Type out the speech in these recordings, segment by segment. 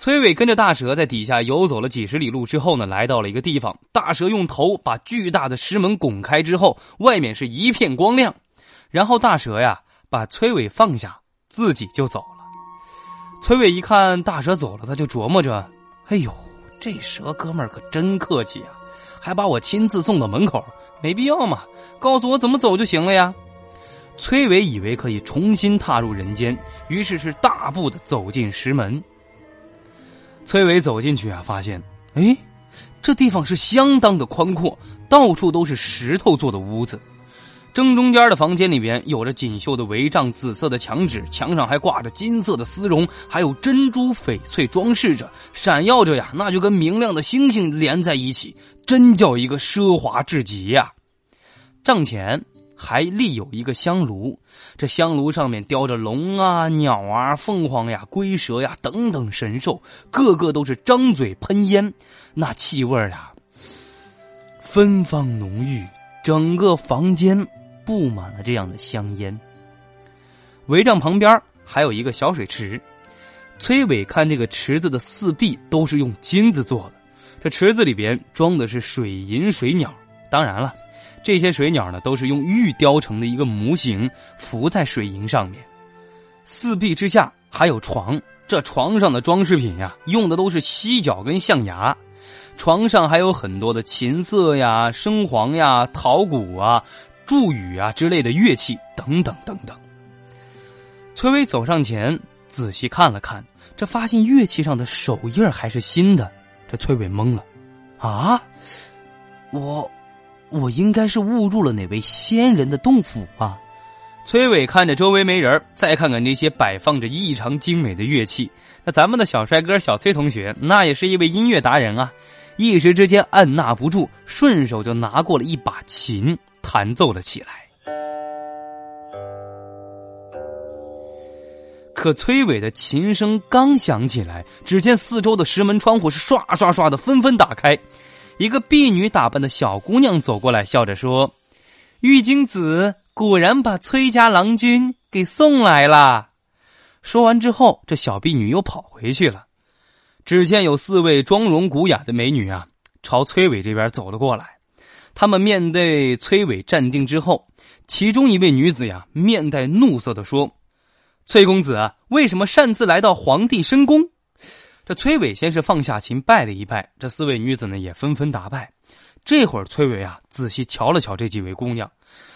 崔伟跟着大蛇在底下游走了几十里路之后呢，来到了一个地方。大蛇用头把巨大的石门拱开之后，外面是一片光亮。然后大蛇呀，把崔伟放下，自己就走了。崔伟一看大蛇走了，他就琢磨着：“哎呦，这蛇哥们儿可真客气啊！”还把我亲自送到门口，没必要嘛，告诉我怎么走就行了呀。崔伟以为可以重新踏入人间，于是是大步的走进石门。崔伟走进去啊，发现，哎，这地方是相当的宽阔，到处都是石头做的屋子。正中间的房间里边有着锦绣的帷帐、紫色的墙纸，墙上还挂着金色的丝绒，还有珍珠翡翠装饰着，闪耀着呀，那就跟明亮的星星连在一起，真叫一个奢华至极呀！帐前还立有一个香炉，这香炉上面雕着龙啊、鸟啊、凤凰呀、龟蛇呀等等神兽，个个都是张嘴喷烟，那气味啊，芬芳浓郁，整个房间。布满了这样的香烟。帷帐旁边还有一个小水池，崔伟看这个池子的四壁都是用金子做的，这池子里边装的是水银水鸟。当然了，这些水鸟呢都是用玉雕成的一个模型，浮在水银上面。四壁之下还有床，这床上的装饰品呀，用的都是犀角跟象牙。床上还有很多的琴瑟呀、笙簧呀、陶鼓啊。祝语啊之类的乐器等等等等。崔伟走上前仔细看了看，这发现乐器上的手印还是新的。这崔伟懵了，啊，我我应该是误入了哪位仙人的洞府吧？崔伟看着周围没人，再看看那些摆放着异常精美的乐器，那咱们的小帅哥小崔同学那也是一位音乐达人啊，一时之间按捺不住，顺手就拿过了一把琴。弹奏了起来，可崔伟的琴声刚响起来，只见四周的石门窗户是唰唰唰的纷纷打开，一个婢女打扮的小姑娘走过来，笑着说：“玉京子果然把崔家郎君给送来了。”说完之后，这小婢女又跑回去了。只见有四位妆容古雅的美女啊，朝崔伟这边走了过来。他们面对崔伟站定之后，其中一位女子呀，面带怒色的说：“崔公子为什么擅自来到皇帝深宫？”这崔伟先是放下琴拜了一拜，这四位女子呢也纷纷答拜。这会儿崔伟啊仔细瞧了瞧这几位姑娘，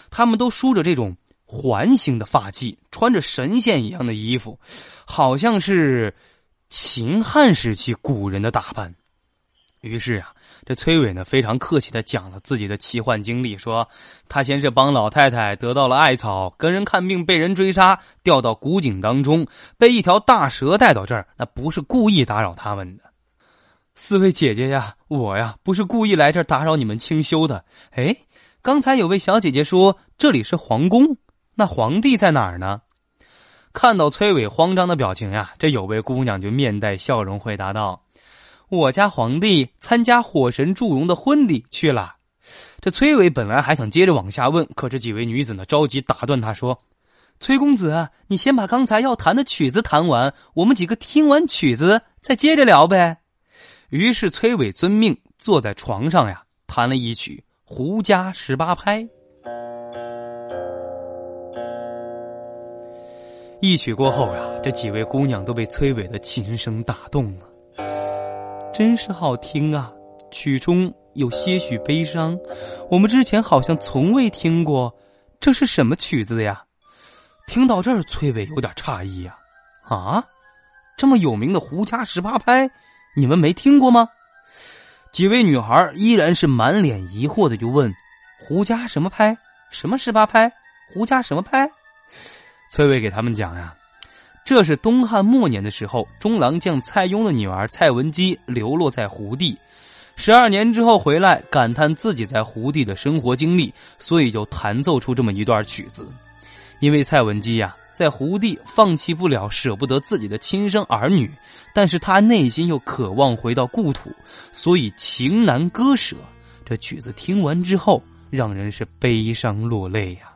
她们都梳着这种环形的发髻，穿着神仙一样的衣服，好像是秦汉时期古人的打扮。于是啊，这崔伟呢非常客气的讲了自己的奇幻经历，说他先是帮老太太得到了艾草，跟人看病被人追杀，掉到古井当中，被一条大蛇带到这儿，那不是故意打扰他们的。四位姐姐呀，我呀不是故意来这儿打扰你们清修的。哎，刚才有位小姐姐说这里是皇宫，那皇帝在哪儿呢？看到崔伟慌张的表情呀，这有位姑娘就面带笑容回答道。我家皇帝参加火神祝融的婚礼去了。这崔伟本来还想接着往下问，可这几位女子呢着急打断他说：“崔公子，你先把刚才要弹的曲子弹完，我们几个听完曲子再接着聊呗。”于是崔伟遵命，坐在床上呀，弹了一曲《胡笳十八拍》。一曲过后呀，这几位姑娘都被崔伟的琴声打动了。真是好听啊！曲中有些许悲伤，我们之前好像从未听过，这是什么曲子呀？听到这儿，崔伟有点诧异呀，啊，这么有名的《胡家十八拍》，你们没听过吗？几位女孩依然是满脸疑惑的，就问：“胡家什么拍？什么十八拍？胡家什么拍？”崔伟给他们讲呀。这是东汉末年的时候，中郎将蔡邕的女儿蔡文姬流落在胡地，十二年之后回来，感叹自己在胡地的生活经历，所以就弹奏出这么一段曲子。因为蔡文姬呀，在胡地放弃不了、舍不得自己的亲生儿女，但是他内心又渴望回到故土，所以情难割舍。这曲子听完之后，让人是悲伤落泪呀。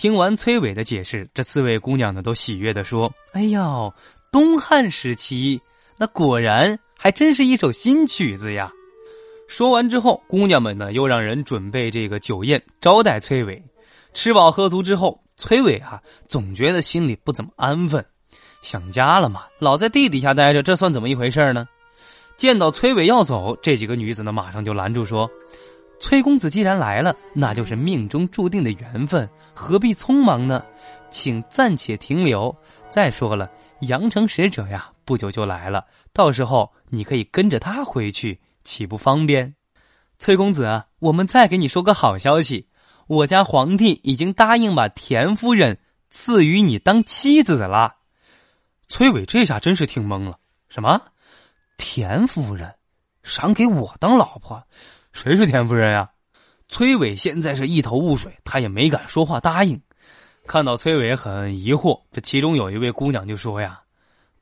听完崔伟的解释，这四位姑娘呢都喜悦的说：“哎呦，东汉时期，那果然还真是一首新曲子呀！”说完之后，姑娘们呢又让人准备这个酒宴招待崔伟。吃饱喝足之后，崔伟啊总觉得心里不怎么安分，想家了嘛，老在地底下待着，这算怎么一回事呢？见到崔伟要走，这几个女子呢马上就拦住说。崔公子既然来了，那就是命中注定的缘分，何必匆忙呢？请暂且停留。再说了，阳城使者呀，不久就来了，到时候你可以跟着他回去，岂不方便？崔公子，我们再给你说个好消息，我家皇帝已经答应把田夫人赐予你当妻子了。崔伟这下真是听懵了，什么？田夫人，赏给我当老婆？谁是田夫人呀？崔伟现在是一头雾水，他也没敢说话答应。看到崔伟很疑惑，这其中有一位姑娘就说：“呀，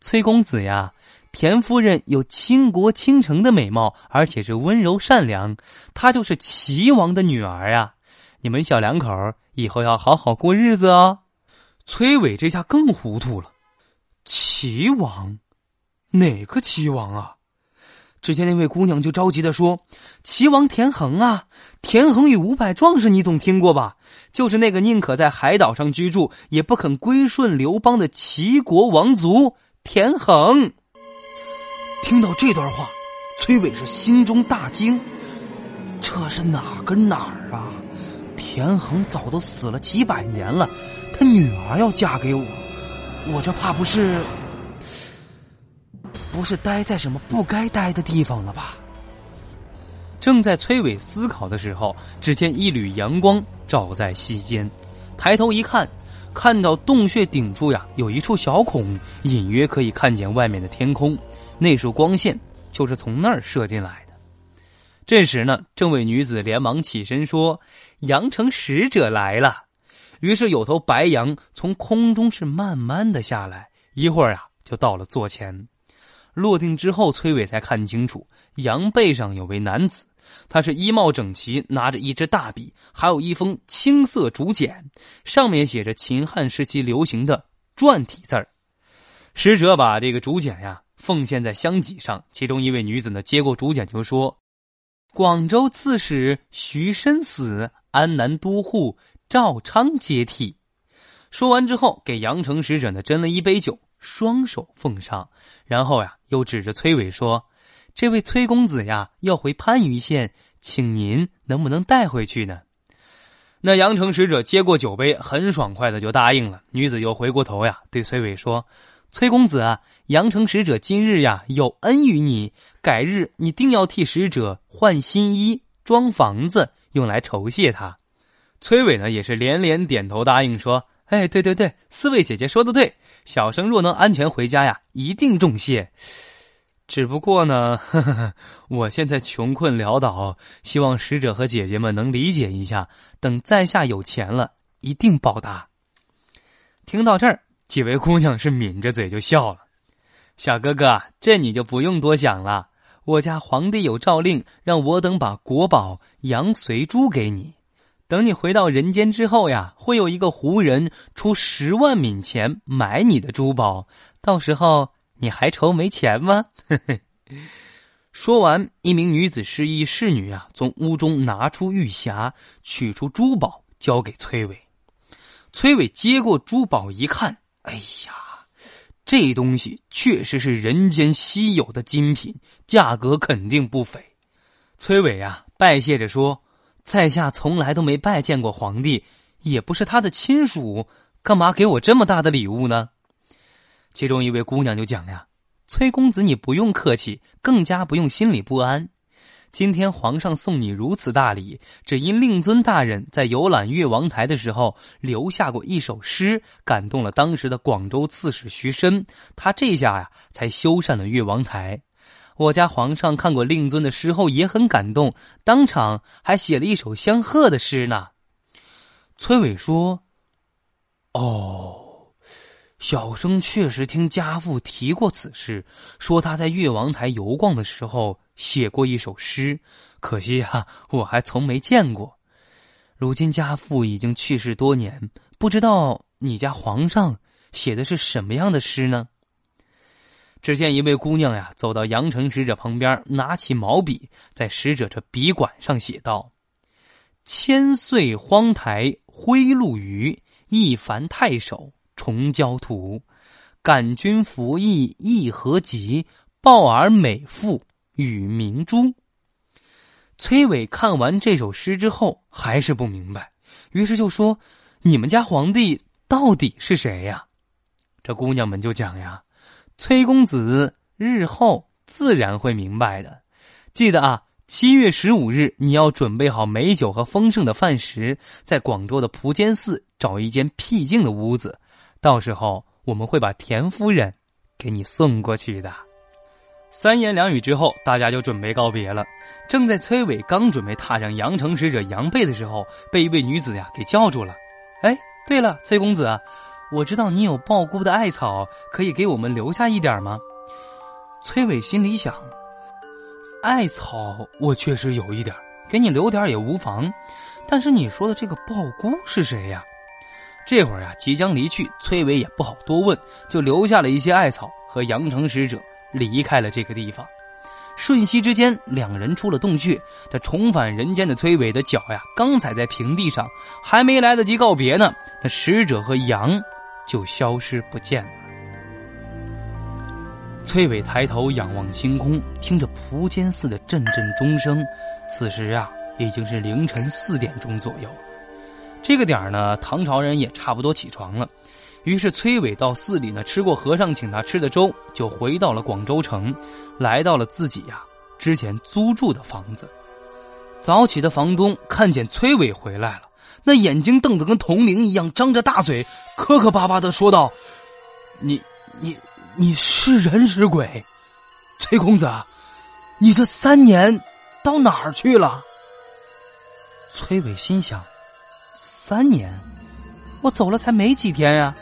崔公子呀，田夫人有倾国倾城的美貌，而且是温柔善良，她就是齐王的女儿呀。你们小两口以后要好好过日子哦。”崔伟这下更糊涂了，齐王，哪个齐王啊？只见那位姑娘就着急的说：“齐王田横啊，田横与五百壮士，你总听过吧？就是那个宁可在海岛上居住，也不肯归顺刘邦的齐国王族田横。”听到这段话，崔伟是心中大惊：“这是哪跟哪儿啊？田横早都死了几百年了，他女儿要嫁给我，我这怕不是……”不是待在什么不该待的地方了吧？正在崔伟思考的时候，只见一缕阳光照在溪间，抬头一看，看到洞穴顶处呀有一处小孔，隐约可以看见外面的天空，那束光线就是从那儿射进来的。这时呢，这位女子连忙起身说：“羊城使者来了。”于是有头白羊从空中是慢慢的下来，一会儿啊就到了座前。落定之后，崔伟才看清楚，羊背上有位男子，他是衣帽整齐，拿着一支大笔，还有一封青色竹简，上面写着秦汉时期流行的篆体字儿。使者把这个竹简呀奉献在香几上，其中一位女子呢接过竹简就说：“广州刺史徐申死，安南都护赵昌接替。”说完之后，给阳城使者呢斟了一杯酒，双手奉上，然后呀。又指着崔伟说：“这位崔公子呀，要回番禺县，请您能不能带回去呢？”那阳城使者接过酒杯，很爽快的就答应了。女子又回过头呀，对崔伟说：“崔公子啊，阳城使者今日呀有恩于你，改日你定要替使者换新衣、装房子，用来酬谢他。”崔伟呢也是连连点头答应说：“哎，对对对，四位姐姐说的对。”小生若能安全回家呀，一定重谢。只不过呢，呵 呵我现在穷困潦倒，希望使者和姐姐们能理解一下。等在下有钱了，一定报答。听到这儿，几位姑娘是抿着嘴就笑了。小哥哥，这你就不用多想了。我家皇帝有诏令，让我等把国宝羊髓珠给你。等你回到人间之后呀，会有一个胡人出十万冥钱买你的珠宝，到时候你还愁没钱吗？说完，一名女子示意侍女啊，从屋中拿出玉匣，取出珠宝交给崔伟。崔伟接过珠宝一看，哎呀，这东西确实是人间稀有的精品，价格肯定不菲。崔伟啊，拜谢着说。在下从来都没拜见过皇帝，也不是他的亲属，干嘛给我这么大的礼物呢？其中一位姑娘就讲呀：“崔公子，你不用客气，更加不用心里不安。今天皇上送你如此大礼，只因令尊大人在游览越王台的时候留下过一首诗，感动了当时的广州刺史徐申，他这下呀才修缮了越王台。我家皇上看过令尊的诗后也很感动，当场还写了一首相贺的诗呢。崔伟说：“哦。”小生确实听家父提过此事，说他在越王台游逛的时候写过一首诗，可惜啊，我还从没见过。如今家父已经去世多年，不知道你家皇上写的是什么样的诗呢？只见一位姑娘呀，走到阳城使者旁边，拿起毛笔，在使者这笔管上写道：“千岁荒台灰陆虞，一凡太守。”重交图，感君服役义何及？报儿美妇与明珠。崔伟看完这首诗之后，还是不明白，于是就说：“你们家皇帝到底是谁呀？”这姑娘们就讲呀：“崔公子日后自然会明白的。记得啊，七月十五日你要准备好美酒和丰盛的饭食，在广州的蒲坚寺找一间僻静的屋子。”到时候我们会把田夫人给你送过去的。三言两语之后，大家就准备告别了。正在崔伟刚准备踏上阳城使者杨背的时候，被一位女子呀给叫住了。哎，对了，崔公子啊，我知道你有鲍菇的艾草，可以给我们留下一点吗？崔伟心里想，艾草我确实有一点，给你留点也无妨。但是你说的这个鲍菇是谁呀？这会儿啊，即将离去，崔伟也不好多问，就留下了一些艾草和阳城使者离开了这个地方。瞬息之间，两人出了洞穴。这重返人间的崔伟的脚呀，刚踩在平地上，还没来得及告别呢，那使者和羊就消失不见了。崔伟抬头仰望星空，听着蒲间寺的阵阵钟声。此时啊，已经是凌晨四点钟左右。这个点儿呢，唐朝人也差不多起床了，于是崔伟到寺里呢吃过和尚请他吃的粥，就回到了广州城，来到了自己呀之前租住的房子。早起的房东看见崔伟回来了，那眼睛瞪得跟铜铃一样，张着大嘴，磕磕巴巴的说道：“你你你是人是鬼？崔公子，你这三年到哪儿去了？”崔伟心想。三年，我走了才没几天呀。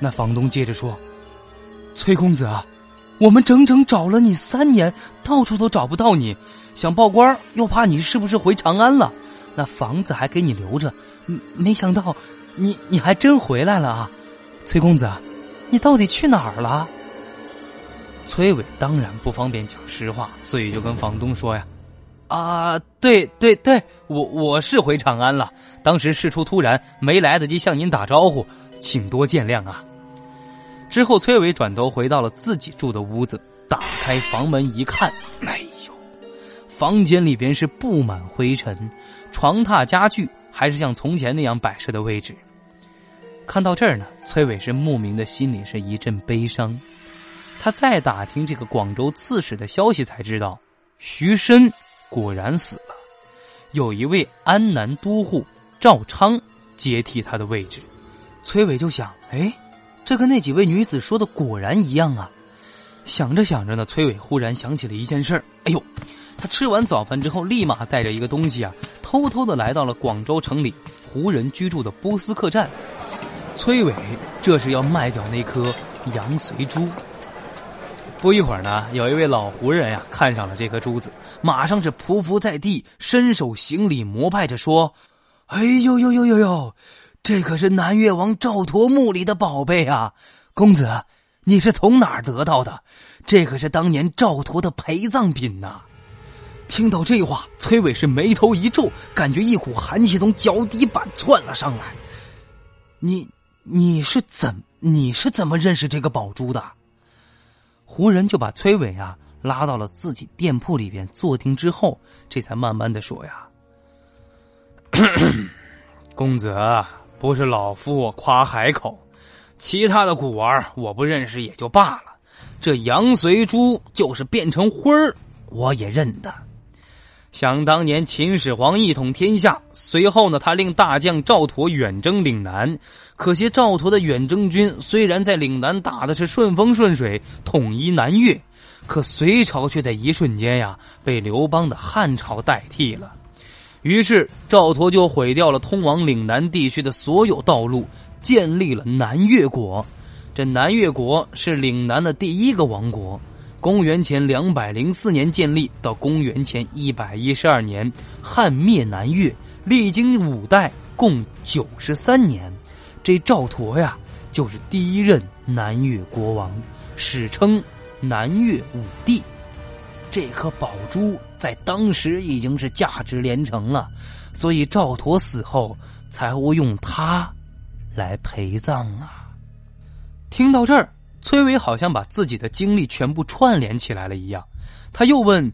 那房东接着说：“崔公子啊，我们整整找了你三年，到处都找不到你，想报官又怕你是不是回长安了。那房子还给你留着，没想到你你还真回来了啊！崔公子，你到底去哪儿了？”崔伟当然不方便讲实话，所以就跟房东说呀。啊，对对对，我我是回长安了。当时事出突然，没来得及向您打招呼，请多见谅啊。之后，崔伟转头回到了自己住的屋子，打开房门一看，哎呦，房间里边是布满灰尘，床榻家具还是像从前那样摆设的位置。看到这儿呢，崔伟是莫名的心里是一阵悲伤。他再打听这个广州刺史的消息，才知道徐申。果然死了，有一位安南都护赵昌接替他的位置。崔伟就想：哎，这跟那几位女子说的果然一样啊！想着想着呢，崔伟忽然想起了一件事儿。哎呦，他吃完早饭之后，立马带着一个东西啊，偷偷的来到了广州城里胡人居住的波斯客栈。崔伟这是要卖掉那颗羊髓珠。不一会儿呢，有一位老胡人呀，看上了这颗珠子，马上是匍匐在地，伸手行礼膜拜着说：“哎呦呦呦呦呦，这可是南越王赵佗墓里的宝贝啊！公子，你是从哪儿得到的？这可是当年赵佗的陪葬品呐！”听到这话，崔伟是眉头一皱，感觉一股寒气从脚底板窜了上来。你你是怎你是怎么认识这个宝珠的？胡人就把崔伟啊拉到了自己店铺里边坐定之后，这才慢慢的说呀：“ 公子不是老夫我夸海口，其他的古玩我不认识也就罢了，这羊髓珠就是变成灰儿，我也认得。想当年秦始皇一统天下，随后呢，他令大将赵佗远征岭南。可惜赵佗的远征军虽然在岭南打的是顺风顺水，统一南越，可隋朝却在一瞬间呀被刘邦的汉朝代替了。于是赵佗就毁掉了通往岭南地区的所有道路，建立了南越国。这南越国是岭南的第一个王国。公元前两百零四年建立，到公元前一百一十二年，汉灭南越，历经五代，共九十三年。这赵佗呀，就是第一任南越国王，史称南越武帝。这颗宝珠在当时已经是价值连城了，所以赵佗死后才会用它来陪葬啊。听到这儿。崔伟好像把自己的经历全部串联起来了一样，他又问：“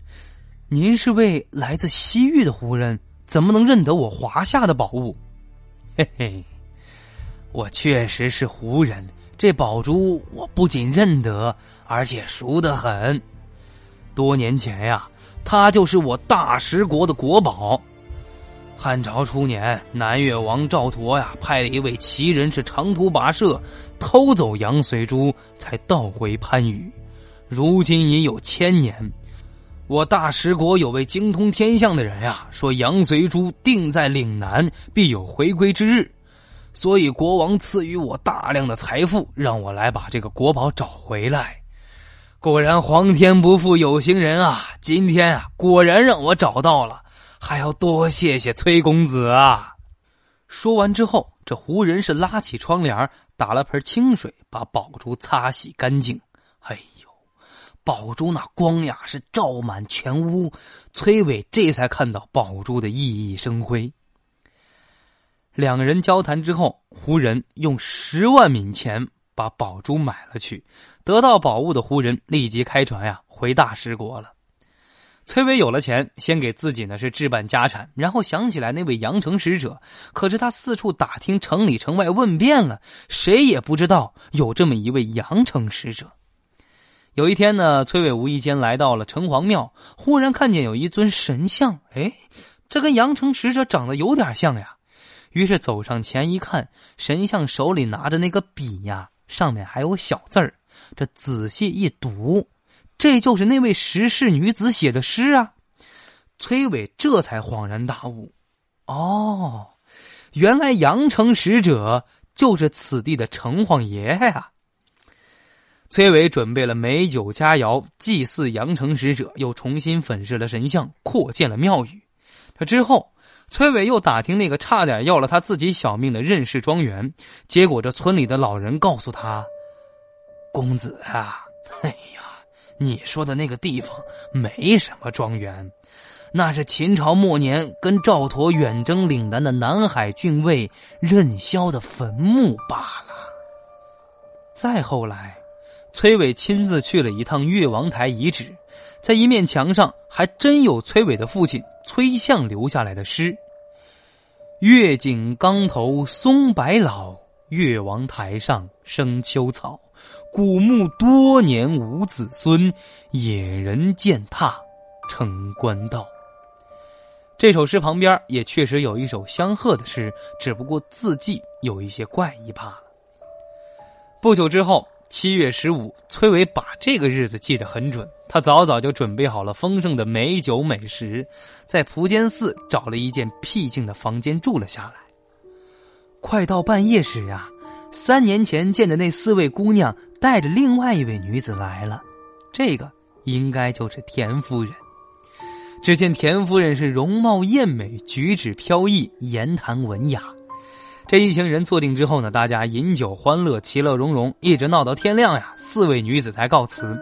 您是位来自西域的胡人，怎么能认得我华夏的宝物？”嘿嘿，我确实是胡人，这宝珠我不仅认得，而且熟得很。多年前呀，它就是我大食国的国宝。汉朝初年，南越王赵佗呀，派了一位奇人是长途跋涉，偷走杨随珠，才盗回番禺。如今已有千年，我大食国有位精通天象的人呀，说杨随珠定在岭南，必有回归之日。所以国王赐予我大量的财富，让我来把这个国宝找回来。果然，皇天不负有心人啊！今天啊，果然让我找到了。还要多谢谢崔公子啊！说完之后，这胡人是拉起窗帘，打了盆清水，把宝珠擦洗干净。哎呦，宝珠那光呀，是照满全屋。崔伟这才看到宝珠的熠熠生辉。两个人交谈之后，胡人用十万冥钱把宝珠买了去。得到宝物的胡人立即开船呀，回大食国了。崔伟有了钱，先给自己呢是置办家产，然后想起来那位阳城使者。可是他四处打听城里城外问遍了，谁也不知道有这么一位阳城使者。有一天呢，崔伟无意间来到了城隍庙，忽然看见有一尊神像，哎，这跟阳城使者长得有点像呀。于是走上前一看，神像手里拿着那个笔呀，上面还有小字儿。这仔细一读。这就是那位石氏女子写的诗啊！崔伟这才恍然大悟，哦，原来阳城使者就是此地的城隍爷呀！崔伟准备了美酒佳肴祭祀阳城使者，又重新粉饰了神像，扩建了庙宇。这之后，崔伟又打听那个差点要了他自己小命的任氏庄园，结果这村里的老人告诉他：“公子啊，哎呀。”你说的那个地方没什么庄园，那是秦朝末年跟赵佗远征岭南的南海郡尉任嚣的坟墓罢了。再后来，崔伟亲自去了一趟越王台遗址，在一面墙上还真有崔伟的父亲崔相留下来的诗：“月井冈头松柏老，越王台上生秋草。”古墓多年无子孙，野人践踏成官道。这首诗旁边也确实有一首相贺的诗，只不过字迹有一些怪异罢了。不久之后，七月十五，崔伟把这个日子记得很准。他早早就准备好了丰盛的美酒美食，在蒲间寺找了一间僻静的房间住了下来。快到半夜时呀。三年前见的那四位姑娘带着另外一位女子来了，这个应该就是田夫人。只见田夫人是容貌艳美，举止飘逸，言谈文雅。这一行人坐定之后呢，大家饮酒欢乐，其乐融融，一直闹到天亮呀。四位女子才告辞。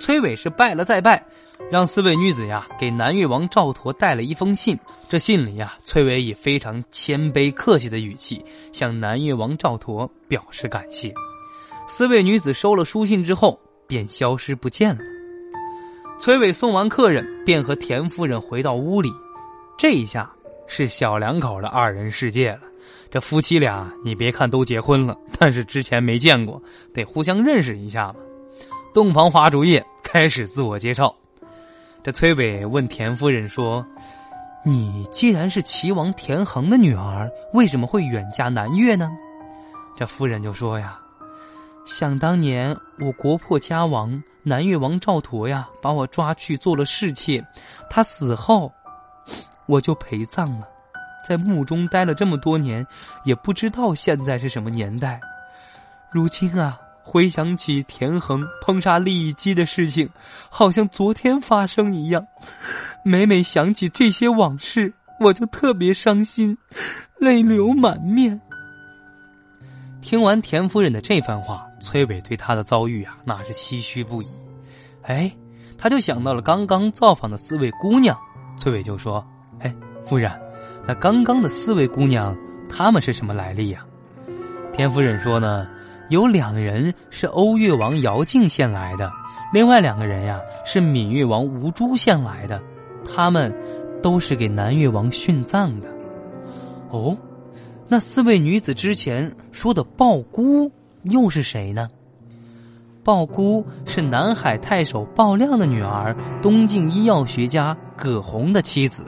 崔伟是拜了再拜，让四位女子呀给南越王赵佗带了一封信。这信里呀，崔伟以非常谦卑客气的语气向南越王赵佗表示感谢。四位女子收了书信之后，便消失不见了。崔伟送完客人，便和田夫人回到屋里。这一下是小两口的二人世界了。这夫妻俩，你别看都结婚了，但是之前没见过，得互相认识一下嘛。洞房花烛夜，开始自我介绍。这崔伟问田夫人说：“你既然是齐王田横的女儿，为什么会远嫁南越呢？”这夫人就说：“呀，想当年我国破家亡，南越王赵佗呀把我抓去做了侍妾，他死后，我就陪葬了。”在墓中待了这么多年，也不知道现在是什么年代。如今啊，回想起田横烹杀利益姬的事情，好像昨天发生一样。每每想起这些往事，我就特别伤心，泪流满面。听完田夫人的这番话，崔伟对他的遭遇啊，那是唏嘘不已。哎，他就想到了刚刚造访的四位姑娘，崔伟就说：“哎，夫人。”那刚刚的四位姑娘，她们是什么来历呀？田夫人说呢，有两人是欧越王姚敬献来的，另外两个人呀是闽越王吴珠献来的，他们都是给南越王殉葬的。哦，那四位女子之前说的鲍姑又是谁呢？鲍姑是南海太守鲍亮的女儿，东晋医药学家葛洪的妻子。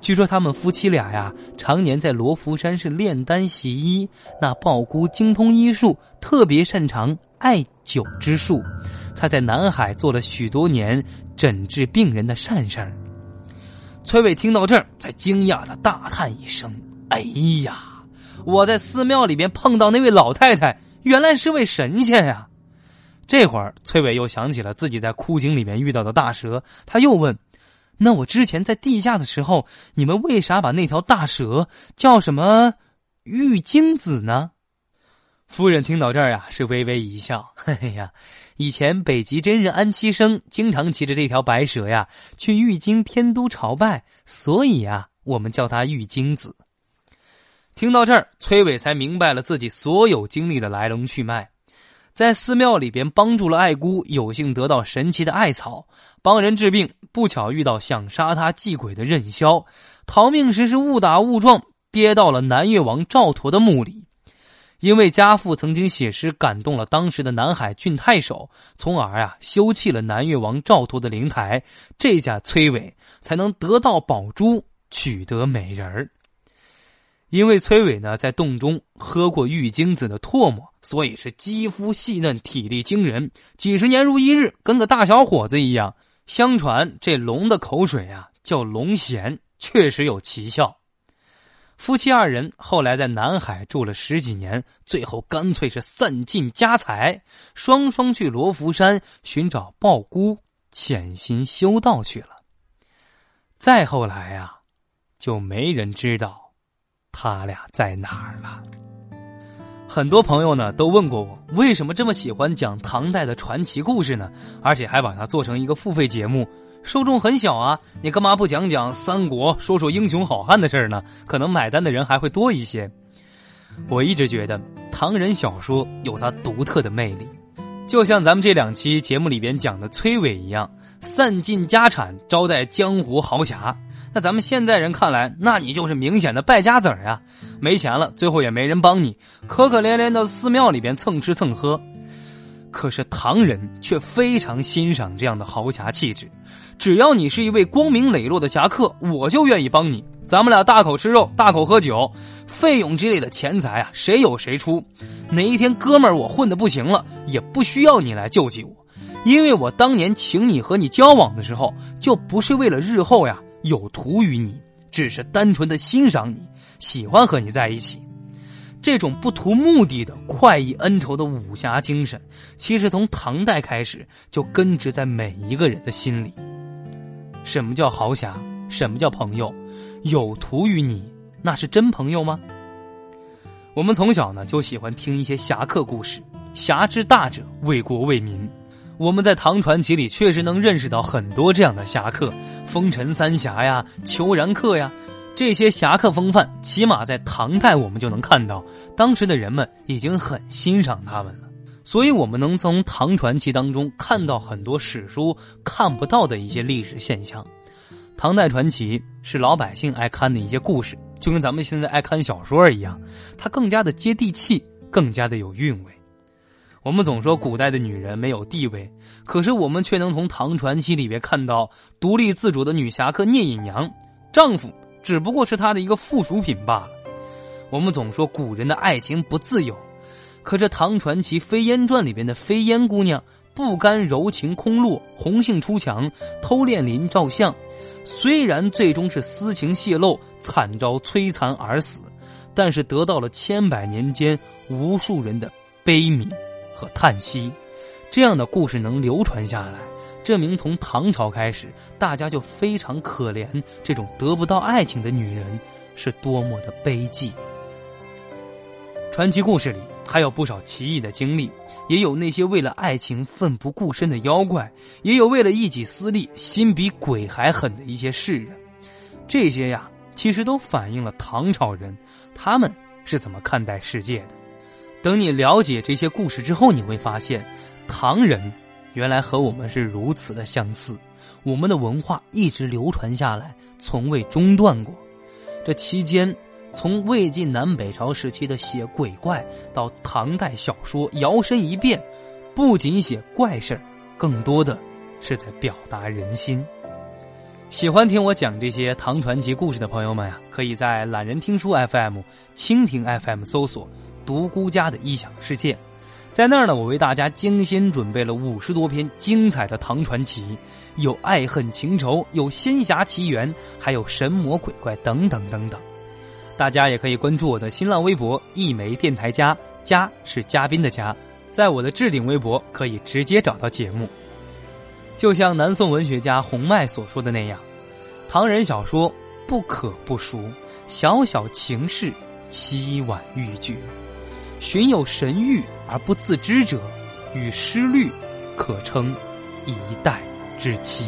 据说他们夫妻俩呀，常年在罗浮山是炼丹习医。那鲍姑精通医术，特别擅长艾灸之术。他在南海做了许多年诊治病人的善事儿。崔伟听到这儿，才惊讶的大叹一声：“哎呀，我在寺庙里边碰到那位老太太，原来是位神仙呀！”这会儿，崔伟又想起了自己在枯井里面遇到的大蛇，他又问。那我之前在地下的时候，你们为啥把那条大蛇叫什么玉京子呢？夫人听到这儿呀，是微微一笑。哎呀，以前北极真人安七生经常骑着这条白蛇呀去玉京天都朝拜，所以呀，我们叫他玉京子。听到这儿，崔伟才明白了自己所有经历的来龙去脉。在寺庙里边帮助了爱姑，有幸得到神奇的艾草，帮人治病。不巧遇到想杀他祭鬼的任嚣，逃命时是误打误撞跌到了南越王赵佗的墓里。因为家父曾经写诗感动了当时的南海郡太守，从而啊修葺了南越王赵佗的灵台。这下崔伟才能得到宝珠，取得美人儿。因为崔伟呢在洞中喝过玉精子的唾沫，所以是肌肤细嫩、体力惊人，几十年如一日，跟个大小伙子一样。相传这龙的口水啊叫龙涎，确实有奇效。夫妻二人后来在南海住了十几年，最后干脆是散尽家财，双双去罗浮山寻找鲍姑，潜心修道去了。再后来啊，就没人知道。他俩在哪儿了？很多朋友呢都问过我，为什么这么喜欢讲唐代的传奇故事呢？而且还把它做成一个付费节目，受众很小啊！你干嘛不讲讲三国，说说英雄好汉的事儿呢？可能买单的人还会多一些。我一直觉得唐人小说有它独特的魅力，就像咱们这两期节目里边讲的崔伟一样，散尽家产招待江湖豪侠。那咱们现在人看来，那你就是明显的败家子儿啊！没钱了，最后也没人帮你，可可怜怜到寺庙里边蹭吃蹭喝。可是唐人却非常欣赏这样的豪侠气质，只要你是一位光明磊落的侠客，我就愿意帮你。咱们俩大口吃肉，大口喝酒，费用之类的钱财啊，谁有谁出。哪一天哥们儿我混的不行了，也不需要你来救济我，因为我当年请你和你交往的时候，就不是为了日后呀。有图于你，只是单纯的欣赏你，喜欢和你在一起。这种不图目的的快意恩仇的武侠精神，其实从唐代开始就根植在每一个人的心里。什么叫豪侠？什么叫朋友？有图于你，那是真朋友吗？我们从小呢就喜欢听一些侠客故事，侠之大者，为国为民。我们在唐传奇里确实能认识到很多这样的侠客，风尘三侠呀、裘然客呀，这些侠客风范，起码在唐代我们就能看到，当时的人们已经很欣赏他们了。所以，我们能从唐传奇当中看到很多史书看不到的一些历史现象。唐代传奇是老百姓爱看的一些故事，就跟咱们现在爱看小说一样，它更加的接地气，更加的有韵味。我们总说古代的女人没有地位，可是我们却能从唐传奇里边看到独立自主的女侠客聂隐娘，丈夫只不过是她的一个附属品罢了。我们总说古人的爱情不自由，可这唐传奇《飞燕传》里边的飞燕姑娘不甘柔情空落，红杏出墙，偷恋林照相，虽然最终是私情泄露，惨遭摧残而死，但是得到了千百年间无数人的悲悯和叹息。这样的故事能流传下来，证明从唐朝开始，大家就非常可怜这种得不到爱情的女人是多么的悲寂。传奇故事里还有不少奇异的经历，也有那些为了爱情奋不顾身的妖怪，也有为了一己私利心比鬼还狠的一些世人。这些呀，其实都反映了唐朝人他们是怎么看待世界的。等你了解这些故事之后，你会发现，唐人原来和我们是如此的相似，我们的文化一直流传下来，从未中断过。这期间。从魏晋南北朝时期的写鬼怪，到唐代小说摇身一变，不仅写怪事儿，更多的是在表达人心。喜欢听我讲这些唐传奇故事的朋友们啊，可以在懒人听书 FM、蜻蜓 FM 搜索“独孤家的异想世界”，在那儿呢，我为大家精心准备了五十多篇精彩的唐传奇，有爱恨情仇，有仙侠奇缘，还有神魔鬼怪等等等等。大家也可以关注我的新浪微博“一枚电台家”，家是嘉宾的家，在我的置顶微博可以直接找到节目。就像南宋文学家洪迈所说的那样，唐人小说不可不熟，小小情事凄婉欲绝，寻有神谕而不自知者，与诗律可称一代之奇。